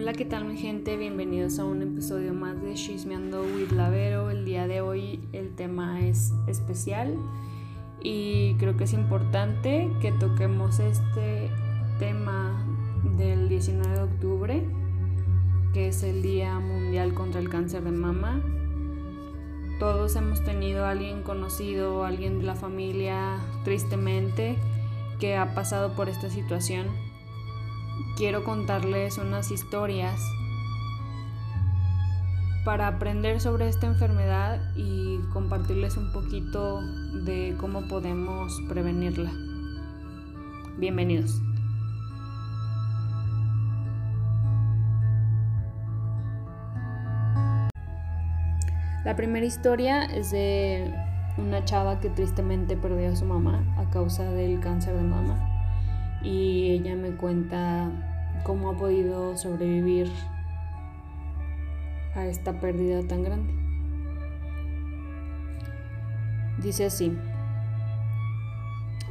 Hola, ¿qué tal mi gente? Bienvenidos a un episodio más de Chismeando with Lavero. El día de hoy el tema es especial y creo que es importante que toquemos este tema del 19 de octubre, que es el Día Mundial contra el Cáncer de Mama. Todos hemos tenido a alguien conocido, alguien de la familia, tristemente, que ha pasado por esta situación quiero contarles unas historias para aprender sobre esta enfermedad y compartirles un poquito de cómo podemos prevenirla. Bienvenidos. La primera historia es de una chava que tristemente perdió a su mamá a causa del cáncer de mama y ella me cuenta cómo ha podido sobrevivir a esta pérdida tan grande. Dice así,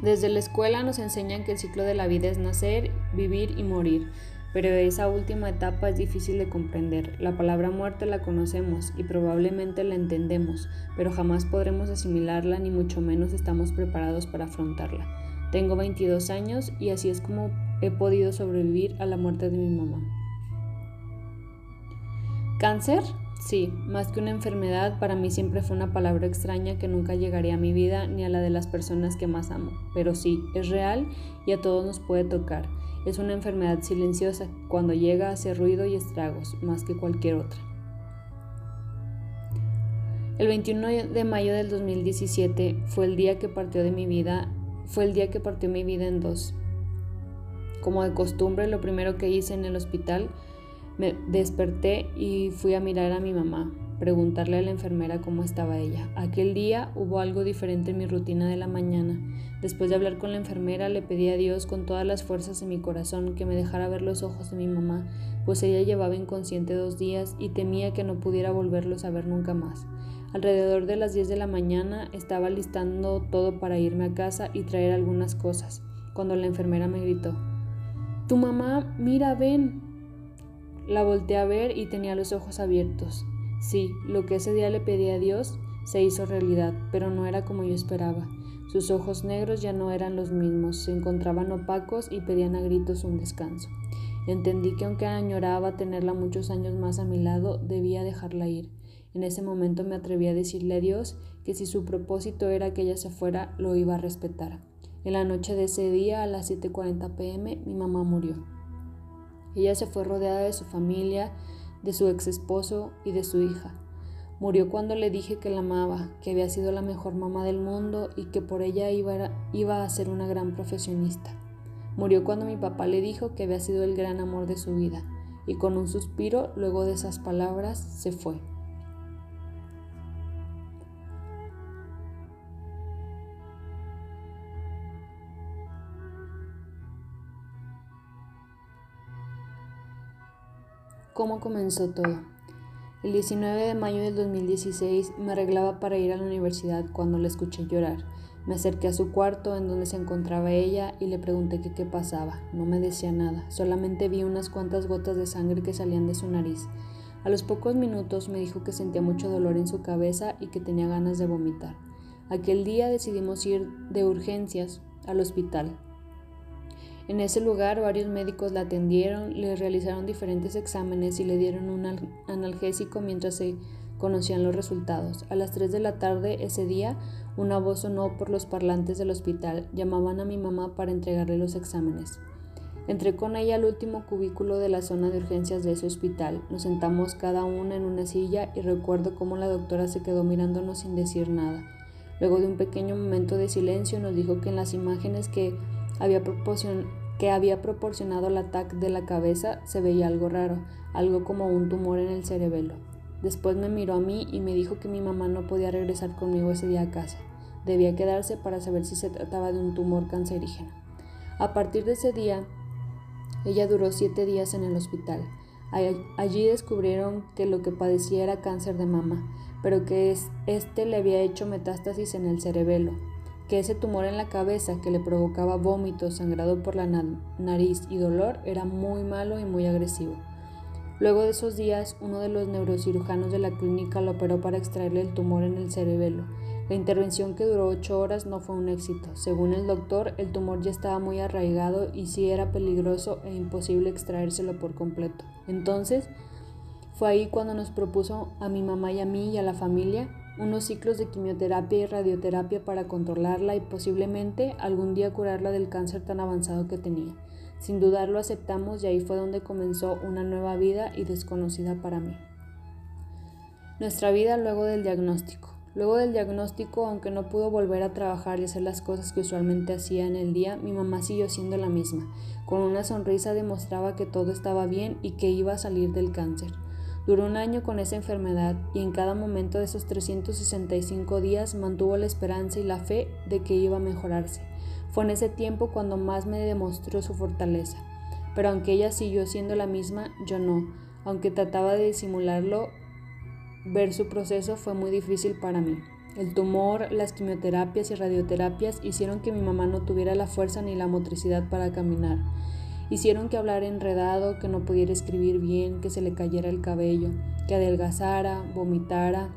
desde la escuela nos enseñan que el ciclo de la vida es nacer, vivir y morir, pero esa última etapa es difícil de comprender. La palabra muerte la conocemos y probablemente la entendemos, pero jamás podremos asimilarla ni mucho menos estamos preparados para afrontarla. Tengo 22 años y así es como he podido sobrevivir a la muerte de mi mamá. ¿Cáncer? Sí, más que una enfermedad, para mí siempre fue una palabra extraña que nunca llegaría a mi vida ni a la de las personas que más amo. Pero sí, es real y a todos nos puede tocar. Es una enfermedad silenciosa, cuando llega hace ruido y estragos, más que cualquier otra. El 21 de mayo del 2017 fue el día que partió de mi vida fue el día que partió mi vida en dos. Como de costumbre, lo primero que hice en el hospital, me desperté y fui a mirar a mi mamá, preguntarle a la enfermera cómo estaba ella. Aquel día hubo algo diferente en mi rutina de la mañana. Después de hablar con la enfermera, le pedí a Dios con todas las fuerzas de mi corazón que me dejara ver los ojos de mi mamá, pues ella llevaba inconsciente dos días y temía que no pudiera volverlos a ver nunca más. Alrededor de las 10 de la mañana estaba listando todo para irme a casa y traer algunas cosas, cuando la enfermera me gritó, Tu mamá, mira, ven. La volteé a ver y tenía los ojos abiertos. Sí, lo que ese día le pedí a Dios se hizo realidad, pero no era como yo esperaba. Sus ojos negros ya no eran los mismos, se encontraban opacos y pedían a gritos un descanso. Entendí que aunque añoraba tenerla muchos años más a mi lado, debía dejarla ir. En ese momento me atreví a decirle a Dios que si su propósito era que ella se fuera, lo iba a respetar. En la noche de ese día, a las 7.40 pm, mi mamá murió. Ella se fue rodeada de su familia, de su ex esposo y de su hija. Murió cuando le dije que la amaba, que había sido la mejor mamá del mundo y que por ella iba iba a ser una gran profesionista. Murió cuando mi papá le dijo que había sido el gran amor de su vida, y con un suspiro, luego de esas palabras, se fue. Cómo comenzó todo. El 19 de mayo del 2016 me arreglaba para ir a la universidad cuando la escuché llorar. Me acerqué a su cuarto en donde se encontraba ella y le pregunté qué pasaba. No me decía nada, solamente vi unas cuantas gotas de sangre que salían de su nariz. A los pocos minutos me dijo que sentía mucho dolor en su cabeza y que tenía ganas de vomitar. Aquel día decidimos ir de urgencias al hospital. En ese lugar varios médicos la atendieron, le realizaron diferentes exámenes y le dieron un analgésico mientras se conocían los resultados. A las 3 de la tarde ese día, una voz sonó por los parlantes del hospital. Llamaban a mi mamá para entregarle los exámenes. Entré con ella al último cubículo de la zona de urgencias de ese hospital. Nos sentamos cada una en una silla y recuerdo cómo la doctora se quedó mirándonos sin decir nada. Luego de un pequeño momento de silencio nos dijo que en las imágenes que había proporcionado que había proporcionado el ataque de la cabeza se veía algo raro, algo como un tumor en el cerebelo. Después me miró a mí y me dijo que mi mamá no podía regresar conmigo ese día a casa. Debía quedarse para saber si se trataba de un tumor cancerígeno. A partir de ese día, ella duró siete días en el hospital. Allí descubrieron que lo que padecía era cáncer de mama, pero que este le había hecho metástasis en el cerebelo, que ese tumor en la cabeza que le provocaba vómitos, sangrado por la nariz y dolor era muy malo y muy agresivo. Luego de esos días, uno de los neurocirujanos de la clínica lo operó para extraerle el tumor en el cerebelo. La intervención que duró ocho horas no fue un éxito. Según el doctor, el tumor ya estaba muy arraigado y sí era peligroso e imposible extraérselo por completo. Entonces, fue ahí cuando nos propuso a mi mamá y a mí y a la familia unos ciclos de quimioterapia y radioterapia para controlarla y posiblemente algún día curarla del cáncer tan avanzado que tenía. Sin dudarlo aceptamos y ahí fue donde comenzó una nueva vida y desconocida para mí. Nuestra vida luego del diagnóstico. Luego del diagnóstico, aunque no pudo volver a trabajar y hacer las cosas que usualmente hacía en el día, mi mamá siguió siendo la misma. Con una sonrisa demostraba que todo estaba bien y que iba a salir del cáncer. Duró un año con esa enfermedad y en cada momento de esos 365 días mantuvo la esperanza y la fe de que iba a mejorarse. Fue en ese tiempo cuando más me demostró su fortaleza. Pero aunque ella siguió siendo la misma, yo no. Aunque trataba de disimularlo, ver su proceso fue muy difícil para mí. El tumor, las quimioterapias y radioterapias hicieron que mi mamá no tuviera la fuerza ni la motricidad para caminar. Hicieron que hablara enredado, que no pudiera escribir bien, que se le cayera el cabello, que adelgazara, vomitara,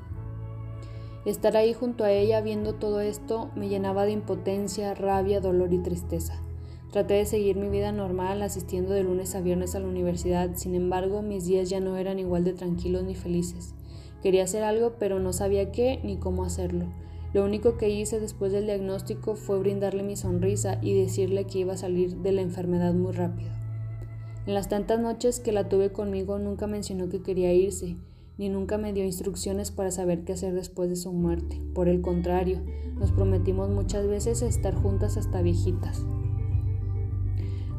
Estar ahí junto a ella viendo todo esto me llenaba de impotencia, rabia, dolor y tristeza. Traté de seguir mi vida normal asistiendo de lunes a viernes a la universidad, sin embargo mis días ya no eran igual de tranquilos ni felices. Quería hacer algo pero no sabía qué ni cómo hacerlo. Lo único que hice después del diagnóstico fue brindarle mi sonrisa y decirle que iba a salir de la enfermedad muy rápido. En las tantas noches que la tuve conmigo nunca mencionó que quería irse, ni nunca me dio instrucciones para saber qué hacer después de su muerte. Por el contrario, nos prometimos muchas veces estar juntas hasta viejitas.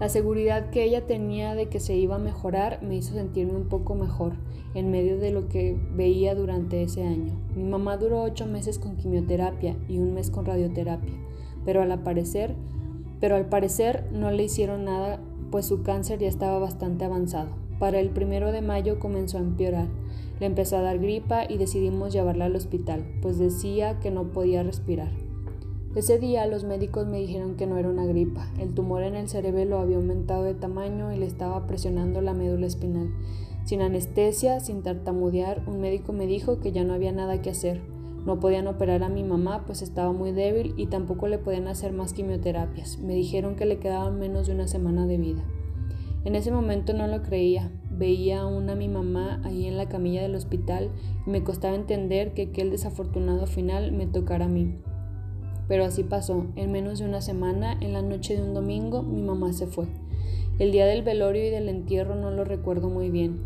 La seguridad que ella tenía de que se iba a mejorar me hizo sentirme un poco mejor en medio de lo que veía durante ese año. Mi mamá duró ocho meses con quimioterapia y un mes con radioterapia, pero al parecer, pero al parecer no le hicieron nada pues su cáncer ya estaba bastante avanzado. Para el primero de mayo comenzó a empeorar le empezó a dar gripa y decidimos llevarla al hospital, pues decía que no podía respirar. Ese día los médicos me dijeron que no era una gripa. El tumor en el cerebro había aumentado de tamaño y le estaba presionando la médula espinal. Sin anestesia, sin tartamudear, un médico me dijo que ya no había nada que hacer. No podían operar a mi mamá pues estaba muy débil y tampoco le podían hacer más quimioterapias. Me dijeron que le quedaban menos de una semana de vida. En ese momento no lo creía, Veía aún a mi mamá ahí en la camilla del hospital y me costaba entender que aquel desafortunado final me tocara a mí. Pero así pasó. En menos de una semana, en la noche de un domingo, mi mamá se fue. El día del velorio y del entierro no lo recuerdo muy bien.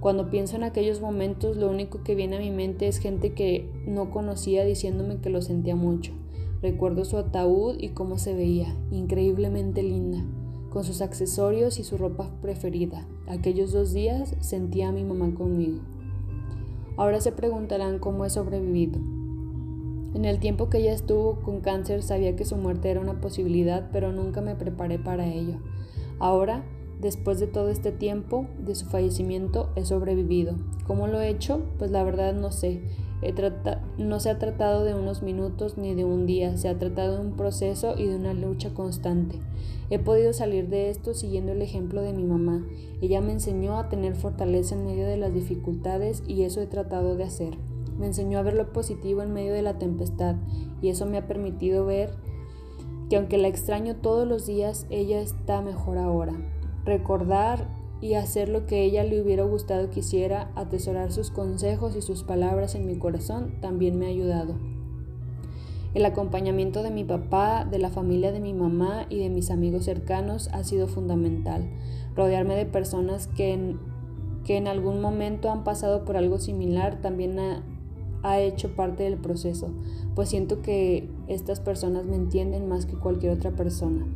Cuando pienso en aquellos momentos, lo único que viene a mi mente es gente que no conocía diciéndome que lo sentía mucho. Recuerdo su ataúd y cómo se veía, increíblemente linda con sus accesorios y su ropa preferida. Aquellos dos días sentía a mi mamá conmigo. Ahora se preguntarán cómo he sobrevivido. En el tiempo que ella estuvo con cáncer sabía que su muerte era una posibilidad, pero nunca me preparé para ello. Ahora, después de todo este tiempo de su fallecimiento, he sobrevivido. ¿Cómo lo he hecho? Pues la verdad no sé no se ha tratado de unos minutos ni de un día, se ha tratado de un proceso y de una lucha constante. He podido salir de esto siguiendo el ejemplo de mi mamá. Ella me enseñó a tener fortaleza en medio de las dificultades y eso he tratado de hacer. Me enseñó a ver lo positivo en medio de la tempestad y eso me ha permitido ver que aunque la extraño todos los días, ella está mejor ahora. Recordar y hacer lo que ella le hubiera gustado que hiciera, atesorar sus consejos y sus palabras en mi corazón, también me ha ayudado. El acompañamiento de mi papá, de la familia de mi mamá y de mis amigos cercanos ha sido fundamental. Rodearme de personas que en, que en algún momento han pasado por algo similar también ha, ha hecho parte del proceso, pues siento que estas personas me entienden más que cualquier otra persona.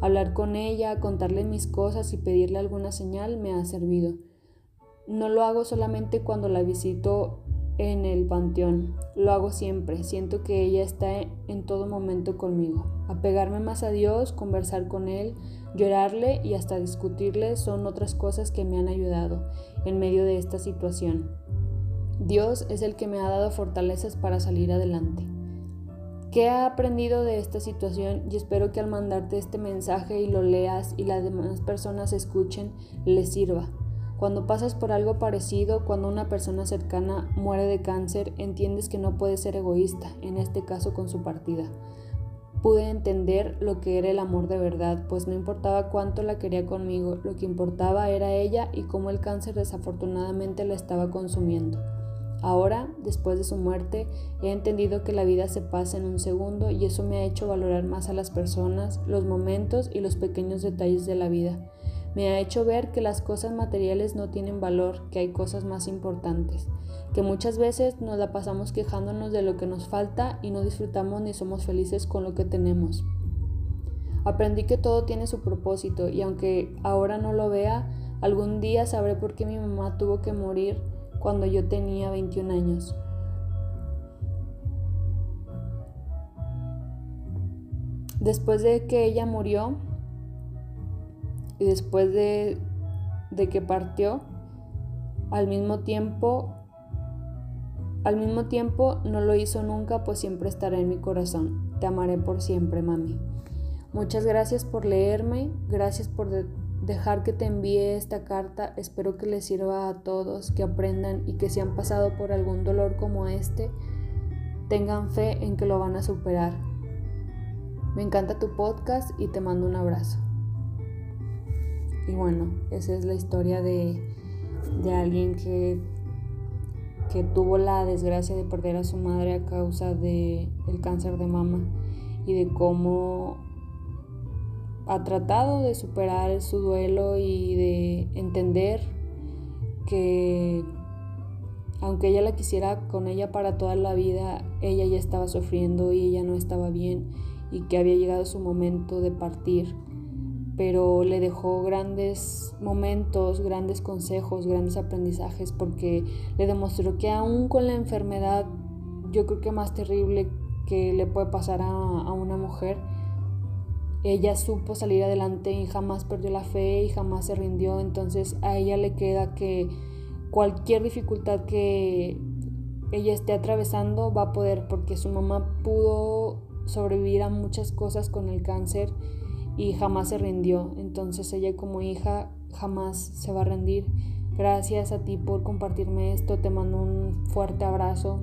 Hablar con ella, contarle mis cosas y pedirle alguna señal me ha servido. No lo hago solamente cuando la visito en el panteón, lo hago siempre, siento que ella está en todo momento conmigo. Apegarme más a Dios, conversar con Él, llorarle y hasta discutirle son otras cosas que me han ayudado en medio de esta situación. Dios es el que me ha dado fortalezas para salir adelante. ¿Qué he aprendido de esta situación? Y espero que al mandarte este mensaje y lo leas y las demás personas escuchen, les sirva. Cuando pasas por algo parecido, cuando una persona cercana muere de cáncer, entiendes que no puedes ser egoísta, en este caso con su partida. Pude entender lo que era el amor de verdad, pues no importaba cuánto la quería conmigo, lo que importaba era ella y cómo el cáncer desafortunadamente la estaba consumiendo. Ahora, después de su muerte, he entendido que la vida se pasa en un segundo y eso me ha hecho valorar más a las personas, los momentos y los pequeños detalles de la vida. Me ha hecho ver que las cosas materiales no tienen valor, que hay cosas más importantes, que muchas veces nos la pasamos quejándonos de lo que nos falta y no disfrutamos ni somos felices con lo que tenemos. Aprendí que todo tiene su propósito y aunque ahora no lo vea, algún día sabré por qué mi mamá tuvo que morir cuando yo tenía 21 años. Después de que ella murió, y después de, que partió, al mismo tiempo, al mismo tiempo no lo hizo nunca, pues siempre estará en mi corazón. Te amaré por siempre, mami. Muchas gracias por leerme, gracias por dejar que te envíe esta carta. Espero que les sirva a todos, que aprendan y que si han pasado por algún dolor como este, tengan fe en que lo van a superar. Me encanta tu podcast y te mando un abrazo. Y bueno, esa es la historia de, alguien que, que tuvo la desgracia de perder a su madre a causa del el cáncer de mama y de cómo ha tratado de superar su duelo y de entender que aunque ella la quisiera con ella para toda la vida, ella ya estaba sufriendo y ella no estaba bien y que había llegado su momento de partir. Pero le dejó grandes momentos, grandes consejos, grandes aprendizajes, porque le demostró que aún con la enfermedad, yo creo que más terrible que le puede pasar a, a una mujer, ella supo salir adelante y jamás perdió la fe y jamás se rindió, entonces a ella le queda que cualquier dificultad que ella esté atravesando va a poder, porque su mamá pudo sobrevivir a muchas cosas con el cáncer y jamás se rindió. Entonces ella como hija jamás se va a rendir. Gracias a ti por compartirme esto. Te mando un fuerte abrazo.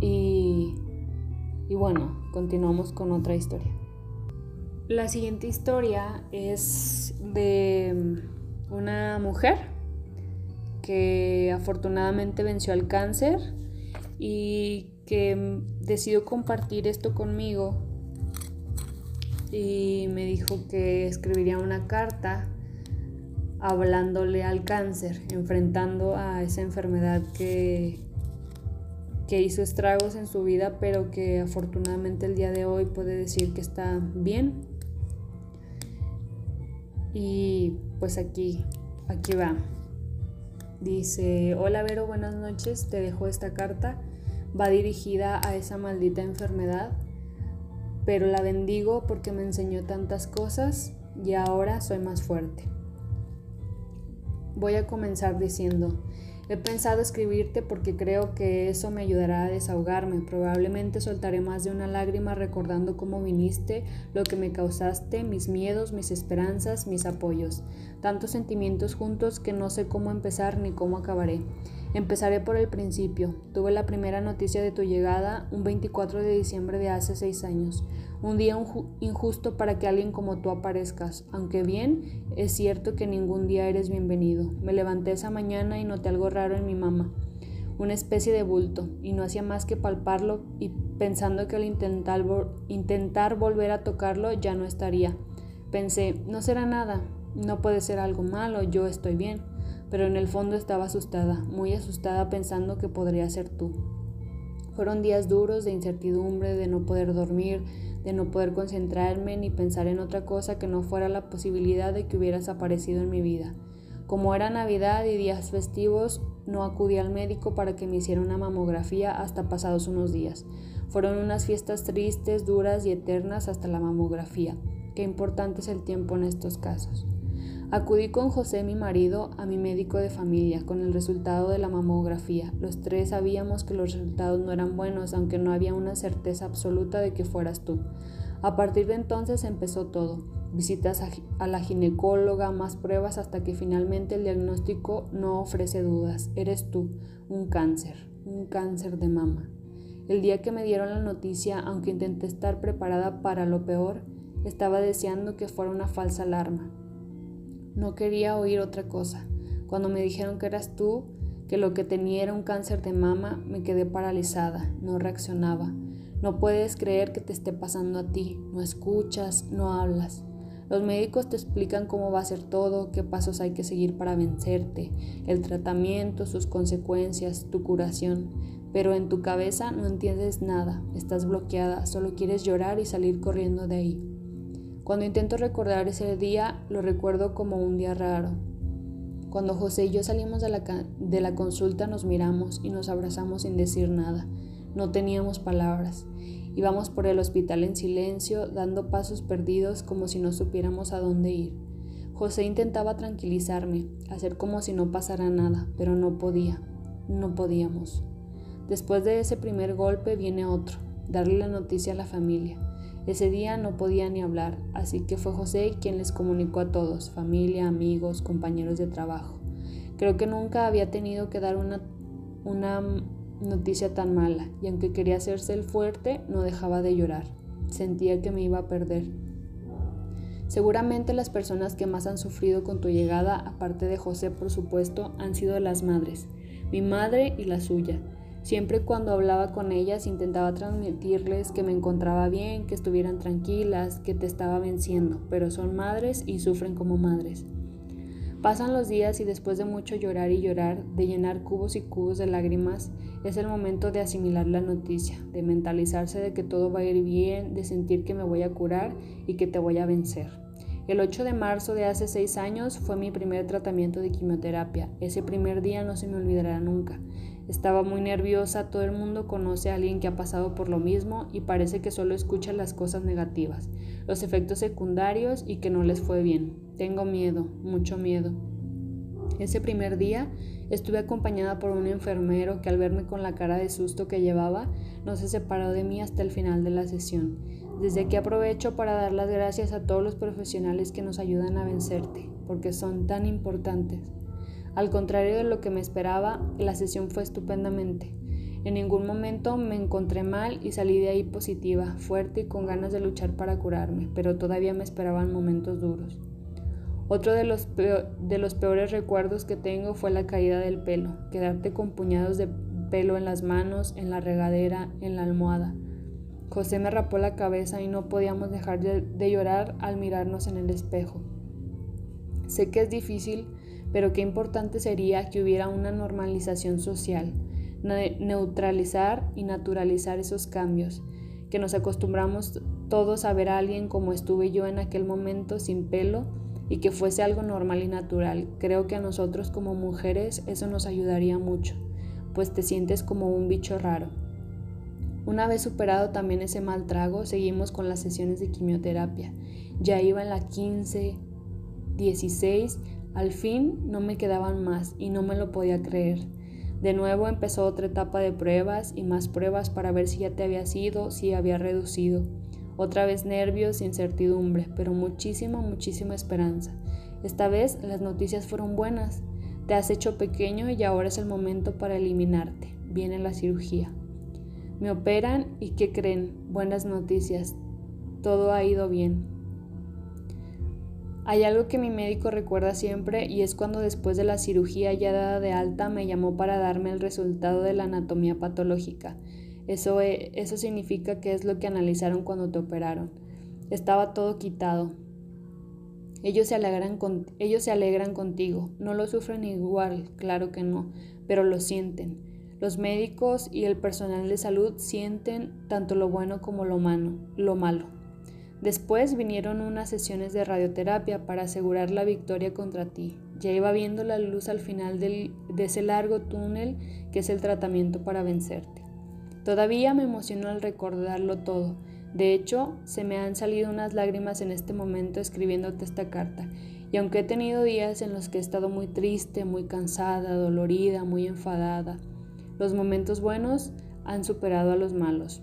Y, y bueno, continuamos con otra historia. La siguiente historia es de una mujer que afortunadamente venció al cáncer y que decidió compartir esto conmigo y me dijo que escribiría una carta hablándole al cáncer, enfrentando a esa enfermedad que, que hizo estragos en su vida, pero que afortunadamente el día de hoy puede decir que está bien. Y pues aquí, aquí va. Dice, hola Vero, buenas noches, te dejo esta carta. Va dirigida a esa maldita enfermedad pero la bendigo porque me enseñó tantas cosas y ahora soy más fuerte. Voy a comenzar diciendo, he pensado escribirte porque creo que eso me ayudará a desahogarme. Probablemente soltaré más de una lágrima recordando cómo viniste, lo que me causaste, mis miedos, mis esperanzas, mis apoyos. Tantos sentimientos juntos que no sé cómo empezar ni cómo acabaré. Empezaré por el principio. Tuve la primera noticia de tu llegada un 24 de diciembre de hace seis años. Un día injusto para que alguien como tú aparezcas, aunque bien, es cierto que ningún día eres bienvenido. Me levanté esa mañana y noté algo raro en mi mamá, una especie de bulto, y no hacía más que palparlo y pensando que al intentar, intentar volver a tocarlo ya no estaría. Pensé, no será nada, no puede ser algo malo, yo estoy bien pero en el fondo estaba asustada, muy asustada pensando que podría ser tú. Fueron días duros de incertidumbre, de no poder dormir, de no poder concentrarme ni pensar en otra cosa que no fuera la posibilidad de que hubieras aparecido en mi vida. Como era Navidad y días festivos, no acudí al médico para que me hiciera una mamografía hasta pasados unos días. Fueron unas fiestas tristes, duras y eternas hasta la mamografía. Qué importante es el tiempo en estos casos. Acudí con José, mi marido, a mi médico de familia con el resultado de la mamografía. Los tres sabíamos que los resultados no eran buenos, aunque no había una certeza absoluta de que fueras tú. A partir de entonces empezó todo. visitas a, la ginecóloga, más pruebas hasta que finalmente el diagnóstico no ofrece dudas. Eres tú, un cáncer, un cáncer de mama. El día que me dieron la noticia, aunque intenté estar preparada para lo peor, estaba deseando que fuera una falsa alarma. No quería oír otra cosa. Cuando me dijeron que eras tú, que lo que tenía era un cáncer de mama, me quedé paralizada, no reaccionaba. No puedes creer que te esté pasando a ti, no escuchas, no hablas. Los médicos te explican cómo va a ser todo, qué pasos hay que seguir para vencerte, el tratamiento, sus consecuencias, tu curación, pero en tu cabeza no entiendes nada, estás bloqueada, solo quieres llorar y salir corriendo de ahí. Cuando intento recordar ese día, lo recuerdo como un día raro. Cuando José y yo salimos de la, de la consulta nos miramos y nos abrazamos sin decir nada. No teníamos palabras. Íbamos por el hospital en silencio, dando pasos perdidos como si no supiéramos a dónde ir. José intentaba tranquilizarme, hacer como si no pasara nada, pero no podía, no podíamos. Después de ese primer golpe viene otro, darle la noticia a la familia. Ese día no podía ni hablar, así que fue José quien les comunicó a todos, familia, amigos, compañeros de trabajo. Creo que nunca había tenido que dar una, una noticia tan mala, y aunque quería hacerse el fuerte, no dejaba de llorar. Sentía que me iba a perder. Seguramente las personas que más han sufrido con tu llegada, aparte de José por supuesto, han sido las madres, mi madre y la suya. Siempre cuando hablaba con ellas intentaba transmitirles que me encontraba bien, que estuvieran tranquilas, que te estaba venciendo, pero son madres y sufren como madres. Pasan los días y después de mucho llorar y llorar, de llenar cubos y cubos de lágrimas, es el momento de asimilar la noticia, de mentalizarse de que todo va a ir bien, de sentir que me voy a curar y que te voy a vencer. El 8 de marzo de hace seis años fue mi primer tratamiento de quimioterapia. Ese primer día no se me olvidará nunca. Estaba muy nerviosa, todo el mundo conoce a alguien que ha pasado por lo mismo y parece que solo escucha las cosas negativas, los efectos secundarios y que no les fue bien. Tengo miedo, mucho miedo. Ese primer día estuve acompañada por un enfermero que al verme con la cara de susto que llevaba, no se separó de mí hasta el final de la sesión. Desde aquí aprovecho para dar las gracias a todos los profesionales que nos ayudan a vencerte, porque son tan importantes. Al contrario de lo que me esperaba, la sesión fue estupendamente. En ningún momento me encontré mal y salí de ahí positiva, fuerte y con ganas de luchar para curarme, pero todavía me esperaban momentos duros. Otro de los, de los peores recuerdos que tengo fue la caída del pelo, quedarte con puñados de pelo en las manos, en la regadera, en la almohada. José me rapó la cabeza y no podíamos dejar de llorar al mirarnos en el espejo. Sé que es difícil, pero qué importante sería que hubiera una normalización social, neutralizar y naturalizar esos cambios, que nos acostumbramos todos a ver a alguien como estuve yo en aquel momento sin pelo y que fuese algo normal y natural. Creo que a nosotros como mujeres eso nos ayudaría mucho, pues te sientes como un bicho raro. Una vez superado también ese mal trago, seguimos con las sesiones de quimioterapia. Ya iba en la 15, 16, al fin no me quedaban más y no me lo podía creer. De nuevo empezó otra etapa de pruebas y más pruebas para ver si ya te había sido, si había reducido. Otra vez nervios, incertidumbre, pero muchísima, muchísima esperanza. Esta vez las noticias fueron buenas. Te has hecho pequeño y ahora es el momento para eliminarte. Viene la cirugía. Me operan y ¿qué creen? Buenas noticias. Todo ha ido bien. Hay algo que mi médico recuerda siempre y es cuando después de la cirugía ya dada de alta me llamó para darme el resultado de la anatomía patológica. Eso, e, eso significa que es lo que analizaron cuando te operaron. Estaba todo quitado. Ellos se, alegran con, ellos se alegran contigo. No lo sufren igual, claro que no, pero lo sienten. Los médicos y el personal de salud sienten tanto lo bueno como lo malo. Lo malo. Después vinieron unas sesiones de radioterapia para asegurar la victoria contra ti. Ya iba viendo la luz al final de ese largo túnel que es el tratamiento para vencerte. Todavía me emociono al recordarlo todo. De hecho, se me han salido unas lágrimas en este momento escribiéndote esta carta. Y aunque he tenido días en los que he estado muy triste, muy cansada, dolorida, muy enfadada, los momentos buenos han superado a los malos.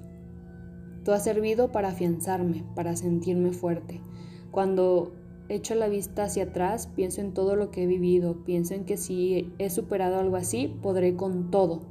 Tú has servido para afianzarme, para sentirme fuerte. Cuando echo la vista hacia atrás, pienso en todo lo que he vivido, pienso en que si he superado algo así, podré con todo.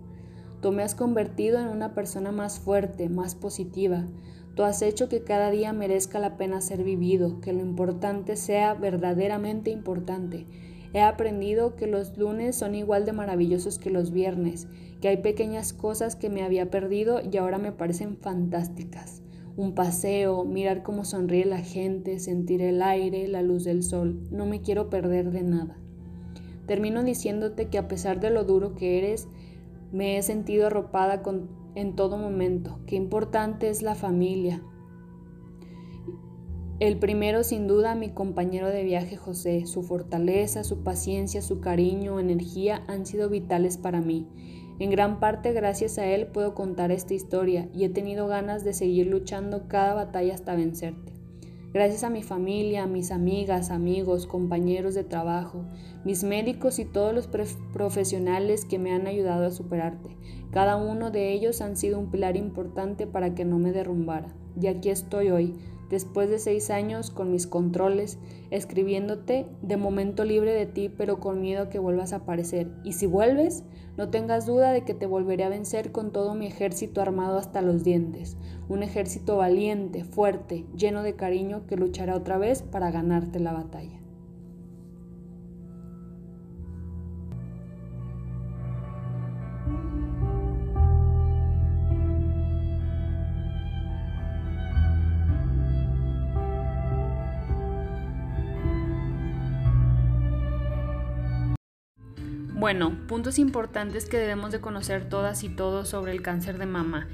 Tú me has convertido en una persona más fuerte, más positiva. Tú has hecho que cada día merezca la pena ser vivido, que lo importante sea verdaderamente importante. He aprendido que los lunes son igual de maravillosos que los viernes, que hay pequeñas cosas que me había perdido y ahora me parecen fantásticas. Un paseo, mirar cómo sonríe la gente, sentir el aire, la luz del sol. No me quiero perder de nada. Termino diciéndote que a pesar de lo duro que eres, me he sentido arropada en todo momento. Qué importante es la familia. El primero, sin duda, mi compañero de viaje José. Su fortaleza, su paciencia, su cariño, energía han sido vitales para mí. En gran parte gracias a él puedo contar esta historia y he tenido ganas de seguir luchando cada batalla hasta vencerte. Gracias a mi familia, a mis amigas, amigos, compañeros de trabajo, mis médicos y todos los profesionales que me han ayudado a superarte. Cada uno de ellos han sido un pilar importante para que no me derrumbara. Y aquí estoy hoy, después de seis años con mis controles, escribiéndote de momento libre de ti, pero con miedo que vuelvas a aparecer. Y si vuelves, no tengas duda de que te volveré a vencer con todo mi ejército armado hasta los dientes. Un ejército valiente, fuerte, lleno de cariño que luchará otra vez para ganarte la batalla. Bueno, puntos importantes que debemos de conocer todas y todos sobre el cáncer de mama.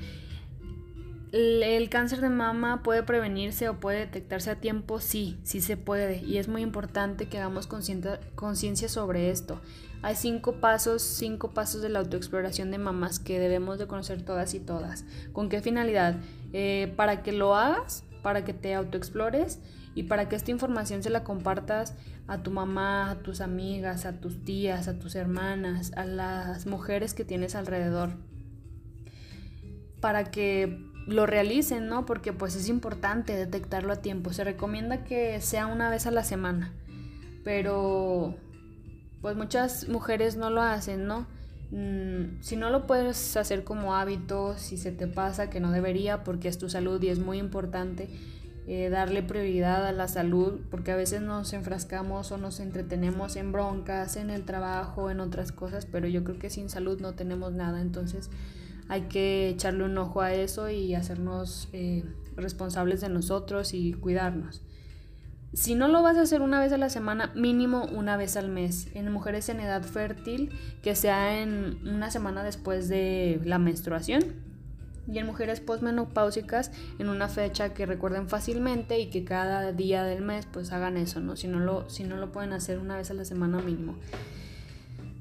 ¿El cáncer de mama puede prevenirse o puede detectarse a tiempo? Sí, sí se puede y es muy importante que hagamos conciencia sobre esto. Hay cinco pasos, cinco pasos de la autoexploración de mamás que debemos de conocer todas y todas. ¿Con qué finalidad? Eh, para que lo hagas, para que te autoexplores y para que esta información se la compartas a tu mamá, a tus amigas, a tus tías, a tus hermanas, a las mujeres que tienes alrededor, para que lo realicen, ¿no? Porque pues es importante detectarlo a tiempo. Se recomienda que sea una vez a la semana, pero pues muchas mujeres no lo hacen, ¿no? Mm, si no lo puedes hacer como hábito, si se te pasa que no debería porque es tu salud y es muy importante, eh, darle prioridad a la salud, porque a veces nos enfrascamos o nos entretenemos en broncas, en el trabajo, en otras cosas, pero yo creo que sin salud no tenemos nada, entonces hay que echarle un ojo a eso y hacernos eh, responsables de nosotros y cuidarnos. Si no lo vas a hacer una vez a la semana, mínimo una vez al mes. En mujeres en edad fértil, que sea en una semana después de la menstruación y en mujeres postmenopáusicas en una fecha que recuerden fácilmente y que cada día del mes pues hagan eso, ¿no? Si no lo, si no lo pueden hacer una vez a la semana mínimo.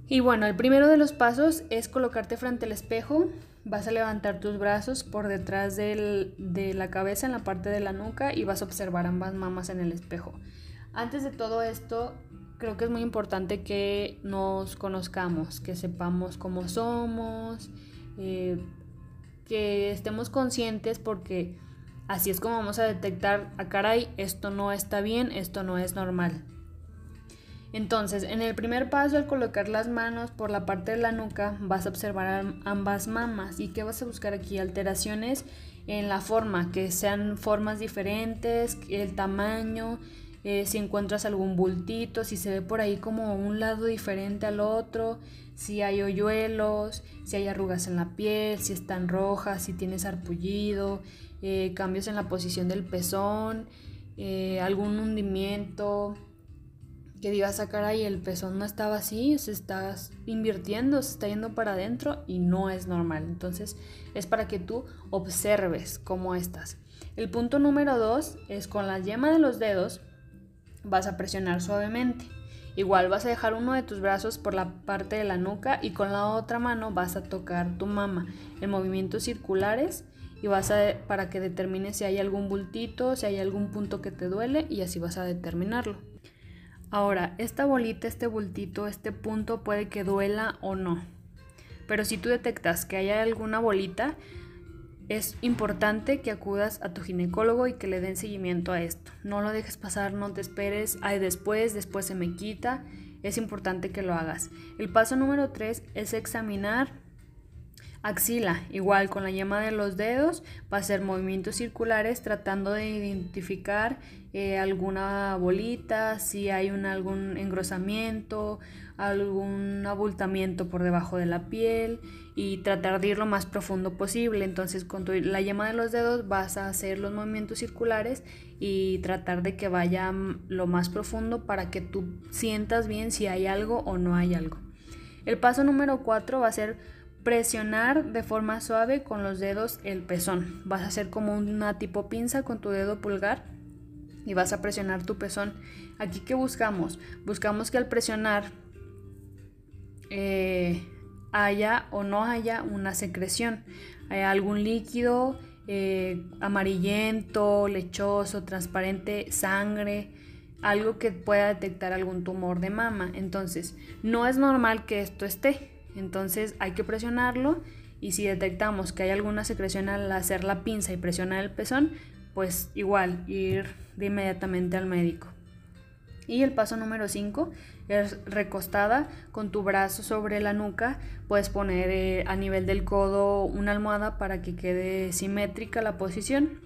Y bueno, el primero de los pasos es colocarte frente al espejo. Vas a levantar tus brazos por detrás de la cabeza en la parte de la nuca y vas a observar ambas mamas en el espejo. Antes de todo esto, creo que es muy importante que nos conozcamos, que sepamos cómo somos, eh, que estemos conscientes porque así es como vamos a detectar, a ah, caray, esto no está bien, esto no es normal. Entonces, en el primer paso, al colocar las manos por la parte de la nuca, vas a observar ambas mamas. ¿Y qué vas a buscar aquí? Alteraciones en la forma, que sean formas diferentes, el tamaño, eh, si encuentras algún bultito, si se ve por ahí como un lado diferente al otro, si hay hoyuelos, si hay arrugas en la piel, si están rojas, si tienes arpullido, eh, cambios en la posición del pezón, eh, algún hundimiento, que digas, sacar ah, ahí el pezón no estaba así, se está invirtiendo, se está yendo para adentro y no es normal. Entonces es para que tú observes cómo estás. El punto número dos es con la yema de los dedos vas a presionar suavemente. Igual vas a dejar uno de tus brazos por la parte de la nuca y con la otra mano vas a tocar tu mama en movimientos circulares y vas a para que determines si hay algún bultito, si hay algún punto que te duele y así vas a determinarlo. Ahora, esta bolita, este bultito, este punto puede que duela o no. Pero si tú detectas que hay alguna bolita, es importante que acudas a tu ginecólogo y que le den seguimiento a esto. No lo dejes pasar, no te esperes, hay después, después se me quita. Es importante que lo hagas. El paso número 3 es examinar Axila, igual con la yema de los dedos, va a hacer movimientos circulares tratando de identificar eh, alguna bolita, si hay un, algún engrosamiento, algún abultamiento por debajo de la piel y tratar de ir lo más profundo posible. Entonces con la yema de los dedos vas a hacer los movimientos circulares y tratar de que vaya lo más profundo para que tú sientas bien si hay algo o no hay algo. El paso número 4 va a ser presionar de forma suave con los dedos el pezón. Vas a hacer como una tipo pinza con tu dedo pulgar y vas a presionar tu pezón. Aquí que buscamos? Buscamos que al presionar eh, haya o no haya una secreción, hay algún líquido eh, amarillento, lechoso, transparente, sangre, algo que pueda detectar algún tumor de mama. Entonces, no es normal que esto esté. Entonces hay que presionarlo y si detectamos que hay alguna secreción al hacer la pinza y presionar el pezón, pues igual ir de inmediatamente al médico. Y el paso número 5 es recostada con tu brazo sobre la nuca. Puedes poner eh, a nivel del codo una almohada para que quede simétrica la posición.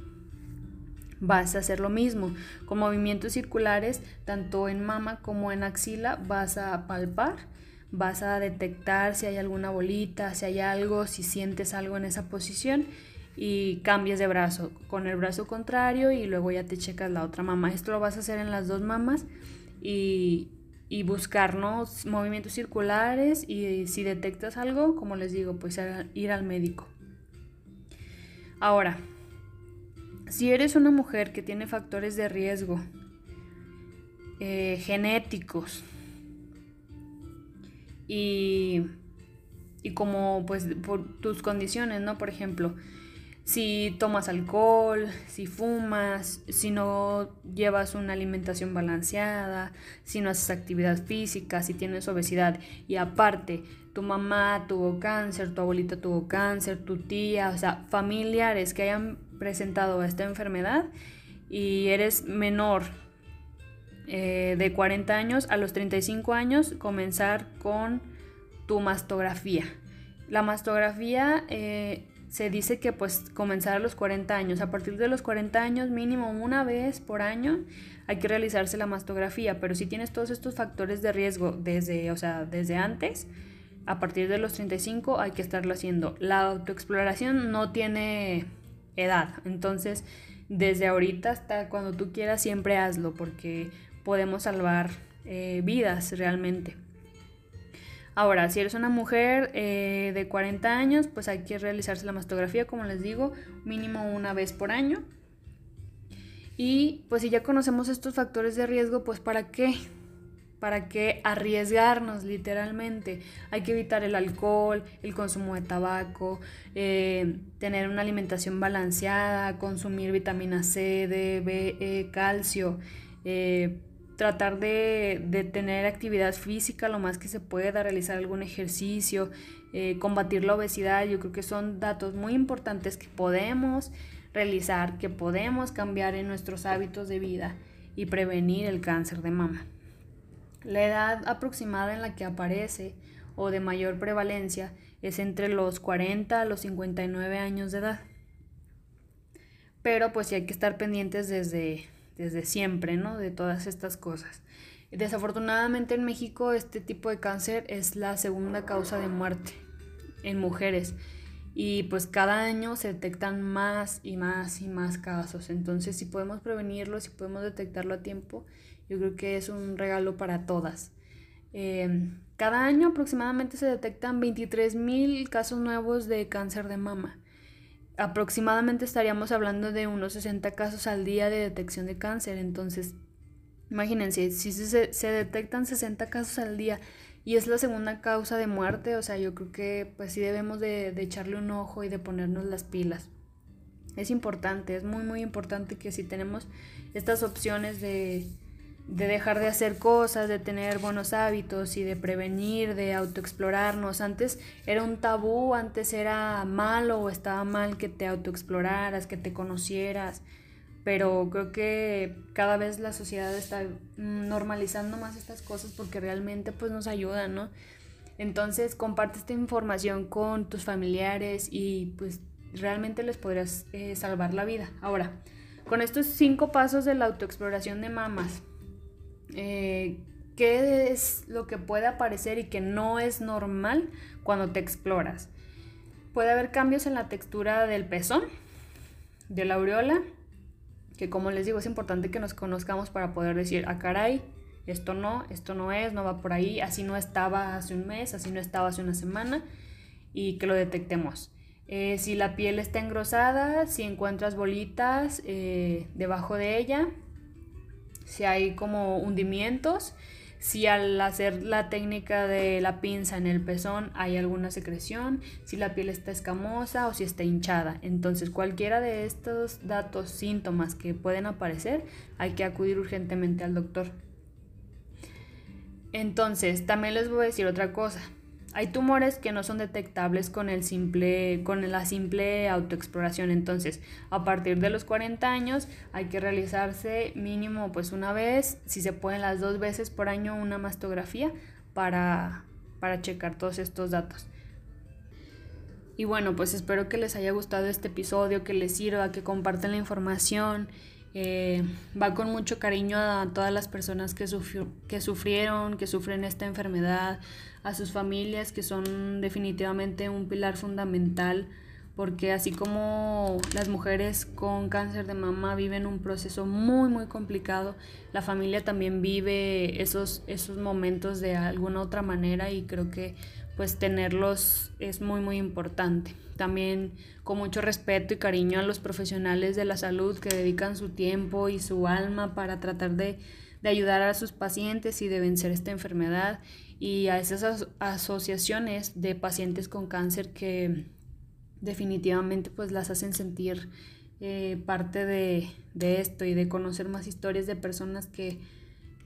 Vas a hacer lo mismo. Con movimientos circulares, tanto en mama como en axila, vas a palpar vas a detectar si hay alguna bolita, si hay algo, si sientes algo en esa posición y cambias de brazo con el brazo contrario y luego ya te checas la otra mama. Esto lo vas a hacer en las dos mamas y, y buscar movimientos circulares y si detectas algo, como les digo, pues ir al médico. Ahora, si eres una mujer que tiene factores de riesgo eh, genéticos, y, y como pues por tus condiciones, ¿no? Por ejemplo, si tomas alcohol, si fumas, si no llevas una alimentación balanceada, si no haces actividad física, si tienes obesidad y aparte tu mamá tuvo cáncer, tu abuelita tuvo cáncer, tu tía, o sea, familiares que hayan presentado esta enfermedad y eres menor eh, de 40 años a los 35 años comenzar con tu mastografía. La mastografía eh, se dice que pues comenzar a los 40 años. A partir de los 40 años, mínimo una vez por año, hay que realizarse la mastografía. Pero si tienes todos estos factores de riesgo desde, o sea, desde antes, a partir de los 35 hay que estarlo haciendo. La autoexploración no tiene edad. Entonces, desde ahorita hasta cuando tú quieras, siempre hazlo porque podemos salvar eh, vidas realmente. Ahora, si eres una mujer eh, de 40 años, pues hay que realizarse la mastografía, como les digo, mínimo una vez por año. Y pues si ya conocemos estos factores de riesgo, pues ¿para qué? ¿Para qué arriesgarnos literalmente? Hay que evitar el alcohol, el consumo de tabaco, eh, tener una alimentación balanceada, consumir vitamina C, D, B, E, calcio tratar de, tener actividad física lo más que se pueda, realizar algún ejercicio, eh, combatir la obesidad, yo creo que son datos muy importantes que podemos realizar, que podemos cambiar en nuestros hábitos de vida y prevenir el cáncer de mama. La edad aproximada en la que aparece o de mayor prevalencia es entre los 40 a los 59 años de edad. Pero pues sí hay que estar pendientes desde desde siempre, ¿no? De todas estas cosas. Desafortunadamente en México este tipo de cáncer es la segunda causa de muerte en mujeres y pues cada año se detectan más y más y más casos. Entonces si podemos prevenirlo, si podemos detectarlo a tiempo, yo creo que es un regalo para todas. Em, cada año aproximadamente se detectan 23 mil casos nuevos de cáncer de mama aproximadamente estaríamos hablando de unos 60 casos al día de detección de cáncer. Entonces, imagínense, si se, se, detectan 60 casos al día y es la segunda causa de muerte, o sea, yo creo que pues sí debemos de, echarle un ojo y de ponernos las pilas. Es importante, es muy muy importante que si tenemos estas opciones de, de dejar de hacer cosas, de tener buenos hábitos y de prevenir, de autoexplorarnos. Antes era un tabú, antes era malo o estaba mal que te autoexploraras, que te conocieras, pero creo que cada vez la sociedad está normalizando más estas cosas porque realmente pues nos ayudan, ¿no? Entonces comparte esta información con tus familiares y pues realmente les podrías eh, salvar la vida. Ahora, con estos cinco pasos de la autoexploración de mamas, eh, qué es lo que puede aparecer y que no es normal cuando te exploras. Puede haber cambios en la textura del pezón, de la aureola, que como les digo es importante que nos conozcamos para poder decir, ah caray, esto no, esto no es, no va por ahí, así no estaba hace un mes, así no estaba hace una semana, y que lo detectemos. Eh, si la piel está engrosada, si encuentras bolitas eh, debajo de ella, si hay como hundimientos, si al hacer la técnica de la pinza en el pezón hay alguna secreción, si la piel está escamosa o si está hinchada. Entonces cualquiera de estos datos, síntomas que pueden aparecer, hay que acudir urgentemente al doctor. Entonces, también les voy a decir otra cosa. Hay tumores que no son detectables con, el simple, con la simple autoexploración. Entonces, a partir de los 40 años hay que realizarse mínimo pues una vez, si se pueden las dos veces por año, una mastografía para, para checar todos estos datos. Y bueno, pues espero que les haya gustado este episodio, que les sirva, que compartan la información. Eh, va con mucho cariño a todas las personas que, que sufrieron, que sufren esta enfermedad, a sus familias que son definitivamente un pilar fundamental porque así como las mujeres con cáncer de mama viven un proceso muy muy complicado, la familia también vive esos, esos momentos de alguna otra manera y creo que pues tenerlos es muy muy importante. También con mucho respeto y cariño a los profesionales de la salud que dedican su tiempo y su alma para tratar de, de ayudar a sus pacientes y de vencer esta enfermedad y a esas asociaciones de pacientes con cáncer que definitivamente pues las hacen sentir eh, parte de, esto y de conocer más historias de personas que,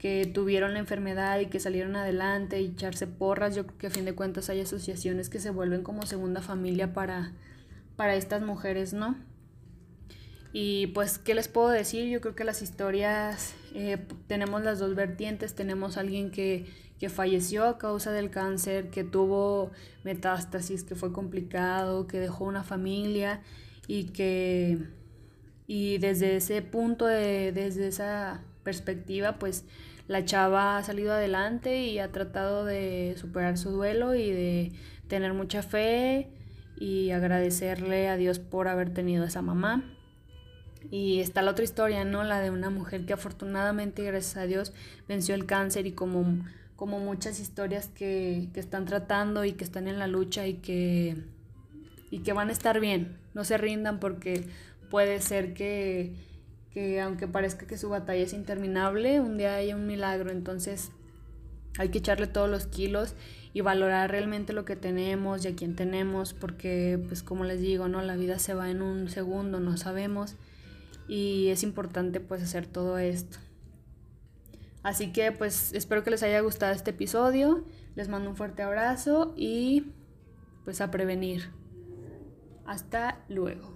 que tuvieron la enfermedad y que salieron adelante y echarse porras. Yo creo que a fin de cuentas hay asociaciones que se vuelven como segunda familia para, para estas mujeres, ¿no? Y pues, ¿qué les puedo decir? Yo creo que las historias, eh, tenemos las dos vertientes, tenemos alguien que, que falleció a causa del cáncer, que tuvo metástasis, que fue complicado, que dejó una familia y que y desde ese punto de, desde esa perspectiva pues la chava ha salido adelante y ha tratado de superar su duelo y de tener mucha fe y agradecerle a Dios por haber tenido esa mamá. Y está la otra historia, ¿no? La de una mujer que afortunadamente, gracias a Dios, venció el cáncer y como como muchas historias que, están tratando y que están en la lucha y que, y que van a estar bien. No se rindan porque puede ser que, que aunque parezca que su batalla es interminable, un día haya un milagro. Entonces hay que echarle todos los kilos y valorar realmente lo que tenemos y a quién tenemos, porque pues como les digo, ¿no? La vida se va en un segundo, no sabemos. Y es importante pues hacer todo esto. Así que pues espero que les haya gustado este episodio. Les mando un fuerte abrazo y pues a prevenir. Hasta luego.